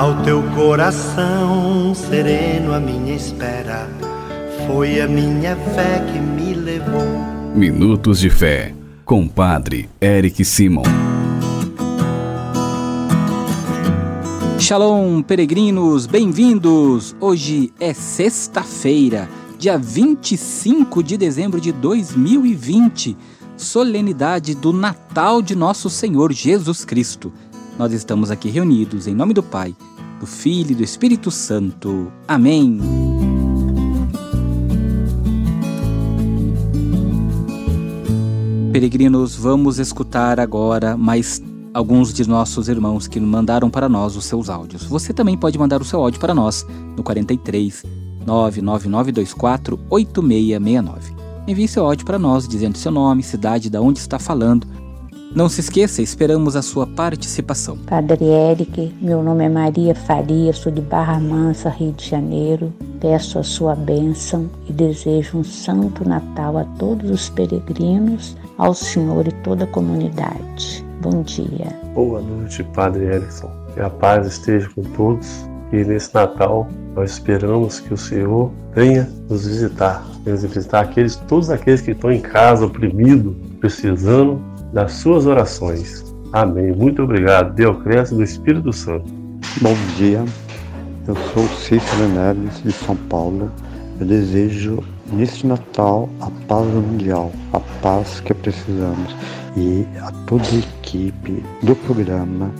Ao teu coração sereno, a minha espera foi a minha fé que me levou. Minutos de Fé, com Padre Eric Simon. Shalom, peregrinos, bem-vindos! Hoje é sexta-feira, dia 25 de dezembro de 2020, solenidade do Natal de Nosso Senhor Jesus Cristo. Nós estamos aqui reunidos em nome do Pai, do Filho e do Espírito Santo. Amém. Peregrinos, vamos escutar agora mais alguns de nossos irmãos que mandaram para nós os seus áudios. Você também pode mandar o seu áudio para nós no 43 99924 8669. Envie seu áudio para nós dizendo seu nome, cidade, da onde está falando não se esqueça, esperamos a sua participação. Padre Eric, meu nome é Maria Faria, sou de Barra Mansa, Rio de Janeiro. Peço a sua bênção e desejo um santo Natal a todos os peregrinos, ao Senhor e toda a comunidade. Bom dia. Boa noite, Padre Erickson. Que a paz esteja com todos e nesse Natal nós esperamos que o Senhor venha nos visitar, venha visitar aqueles, todos aqueles que estão em casa, oprimidos, precisando das suas orações. Amém. Muito obrigado. Deocrésio do Espírito Santo. Bom dia. Eu sou Cícero Neves, de São Paulo. Eu desejo neste Natal a paz mundial, a paz que precisamos e a toda a equipe do programa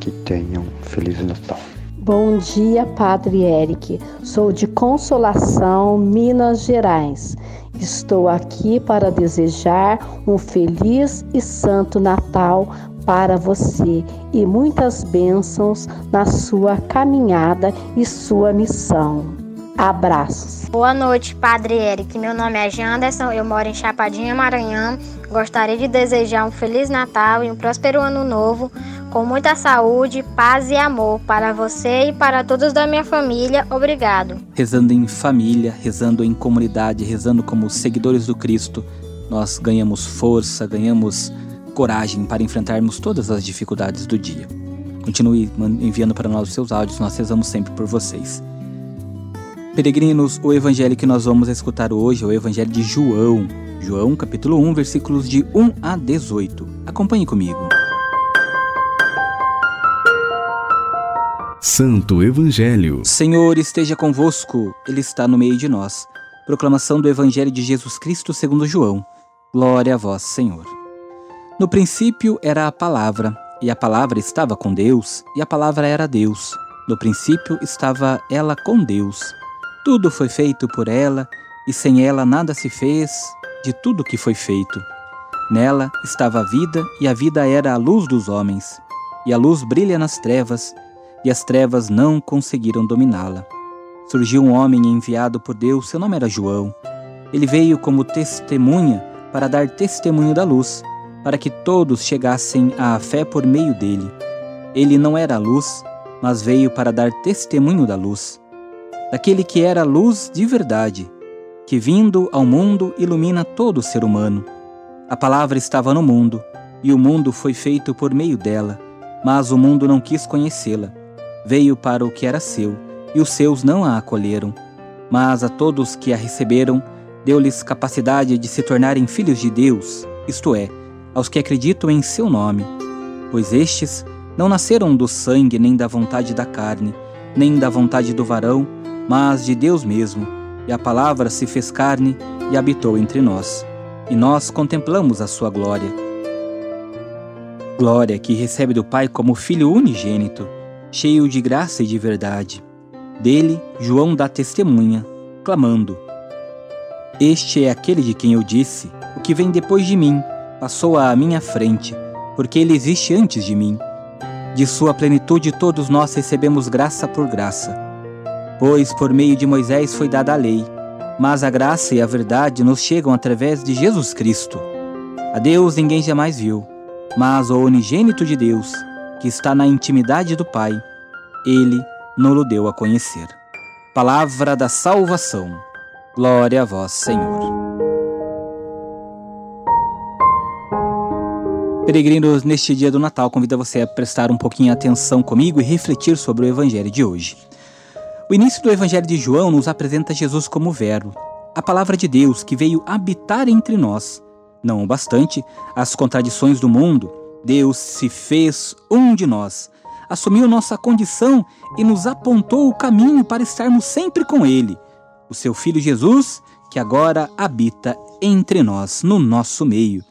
que tenham Feliz Natal. Bom dia, Padre Eric. Sou de Consolação, Minas Gerais. Estou aqui para desejar um feliz e santo Natal para você e muitas bênçãos na sua caminhada e sua missão. Abraços. Boa noite, Padre Eric. Meu nome é Janderson, eu moro em Chapadinha, Maranhão. Gostaria de desejar um Feliz Natal e um próspero Ano Novo com muita saúde, paz e amor para você e para todos da minha família. Obrigado. Rezando em família, rezando em comunidade, rezando como seguidores do Cristo, nós ganhamos força, ganhamos coragem para enfrentarmos todas as dificuldades do dia. Continue enviando para nós os seus áudios, nós rezamos sempre por vocês. Peregrinos, o evangelho que nós vamos escutar hoje é o evangelho de João. João, capítulo 1, versículos de 1 a 18. Acompanhe comigo. Santo Evangelho. Senhor esteja convosco, Ele está no meio de nós. Proclamação do Evangelho de Jesus Cristo segundo João. Glória a vós, Senhor. No princípio era a palavra, e a palavra estava com Deus, e a palavra era Deus. No princípio estava ela com Deus. Tudo foi feito por ela, e sem ela nada se fez de tudo que foi feito. Nela estava a vida, e a vida era a luz dos homens. E a luz brilha nas trevas, e as trevas não conseguiram dominá-la. Surgiu um homem enviado por Deus, seu nome era João. Ele veio como testemunha para dar testemunho da luz, para que todos chegassem à fé por meio dele. Ele não era a luz, mas veio para dar testemunho da luz, daquele que era a luz de verdade, que vindo ao mundo ilumina todo ser humano. A palavra estava no mundo, e o mundo foi feito por meio dela, mas o mundo não quis conhecê-la. Veio para o que era seu, e os seus não a acolheram. Mas a todos que a receberam, deu-lhes capacidade de se tornarem filhos de Deus, isto é, aos que acreditam em seu nome. Pois estes não nasceram do sangue nem da vontade da carne, nem da vontade do varão, mas de Deus mesmo. E a palavra se fez carne e habitou entre nós. E nós contemplamos a sua glória. Glória que recebe do Pai como Filho unigênito cheio de graça e de verdade. Dele, João dá testemunha, clamando: Este é aquele de quem eu disse: O que vem depois de mim passou à minha frente, porque ele existe antes de mim. De sua plenitude todos nós recebemos graça por graça. Pois por meio de Moisés foi dada a lei, mas a graça e a verdade nos chegam através de Jesus Cristo. A Deus ninguém jamais viu, mas o unigênito de Deus, que está na intimidade do Pai, ele nos deu a conhecer. Palavra da salvação. Glória a vós, Senhor. Peregrinos, neste dia do Natal, convido você a prestar um pouquinho atenção comigo e refletir sobre o Evangelho de hoje. O início do Evangelho de João nos apresenta Jesus como Verbo, a palavra de Deus que veio habitar entre nós. Não bastante as contradições do mundo, Deus se fez um de nós, assumiu nossa condição e nos apontou o caminho para estarmos sempre com Ele, o seu Filho Jesus, que agora habita entre nós, no nosso meio.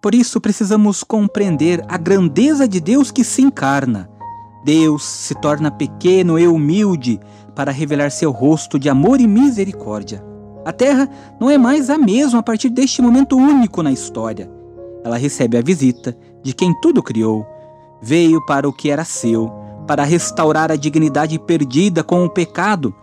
Por isso precisamos compreender a grandeza de Deus que se encarna. Deus se torna pequeno e humilde para revelar seu rosto de amor e misericórdia. A Terra não é mais a mesma a partir deste momento único na história. Ela recebe a visita de quem tudo criou. Veio para o que era seu, para restaurar a dignidade perdida com o pecado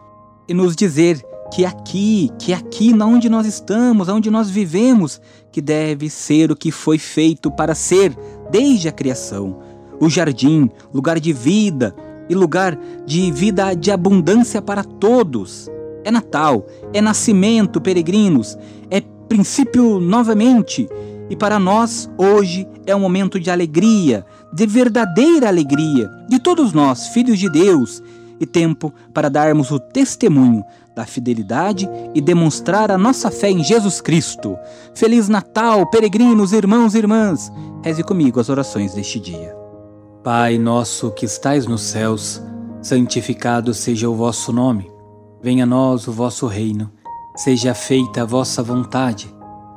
e nos dizer que aqui, que aqui onde nós estamos, onde nós vivemos, que deve ser o que foi feito para ser desde a criação. O jardim, lugar de vida e lugar de vida de abundância para todos. É Natal, é nascimento, peregrinos, é princípio novamente. E para nós, hoje, é um momento de alegria, de verdadeira alegria, de todos nós, filhos de Deus, e tempo para darmos o testemunho da fidelidade e demonstrar a nossa fé em Jesus Cristo. Feliz Natal, peregrinos, irmãos e irmãs! Reze comigo as orações deste dia. Pai nosso que estais nos céus, santificado seja o vosso nome. Venha a nós o vosso reino. Seja feita a vossa vontade,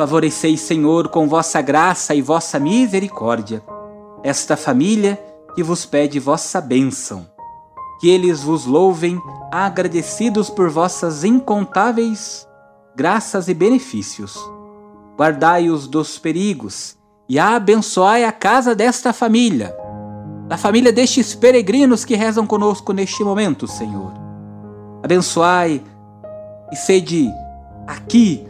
Favoreceis, Senhor, com vossa graça e vossa misericórdia, esta família que vos pede vossa bênção que eles vos louvem, agradecidos por vossas incontáveis graças e benefícios. Guardai-os dos perigos e abençoai a casa desta família, da família destes peregrinos que rezam conosco neste momento, Senhor. Abençoai e sede aqui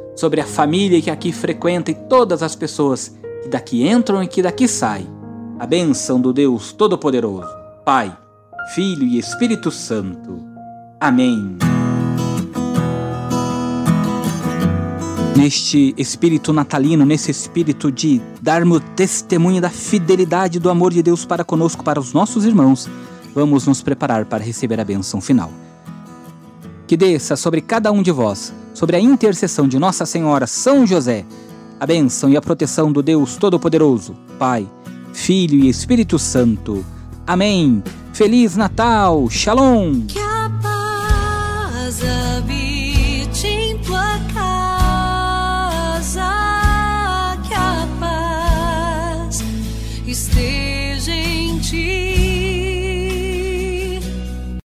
sobre a família que aqui frequenta e todas as pessoas que daqui entram e que daqui saem, a bênção do Deus Todo-Poderoso, Pai, Filho e Espírito Santo. Amém. Neste espírito natalino, nesse espírito de darmos testemunho da fidelidade do amor de Deus para conosco, para os nossos irmãos, vamos nos preparar para receber a bênção final. Que desça sobre cada um de vós, sobre a intercessão de Nossa Senhora São José, a bênção e a proteção do Deus Todo-Poderoso, Pai, Filho e Espírito Santo. Amém. Feliz Natal! Shalom!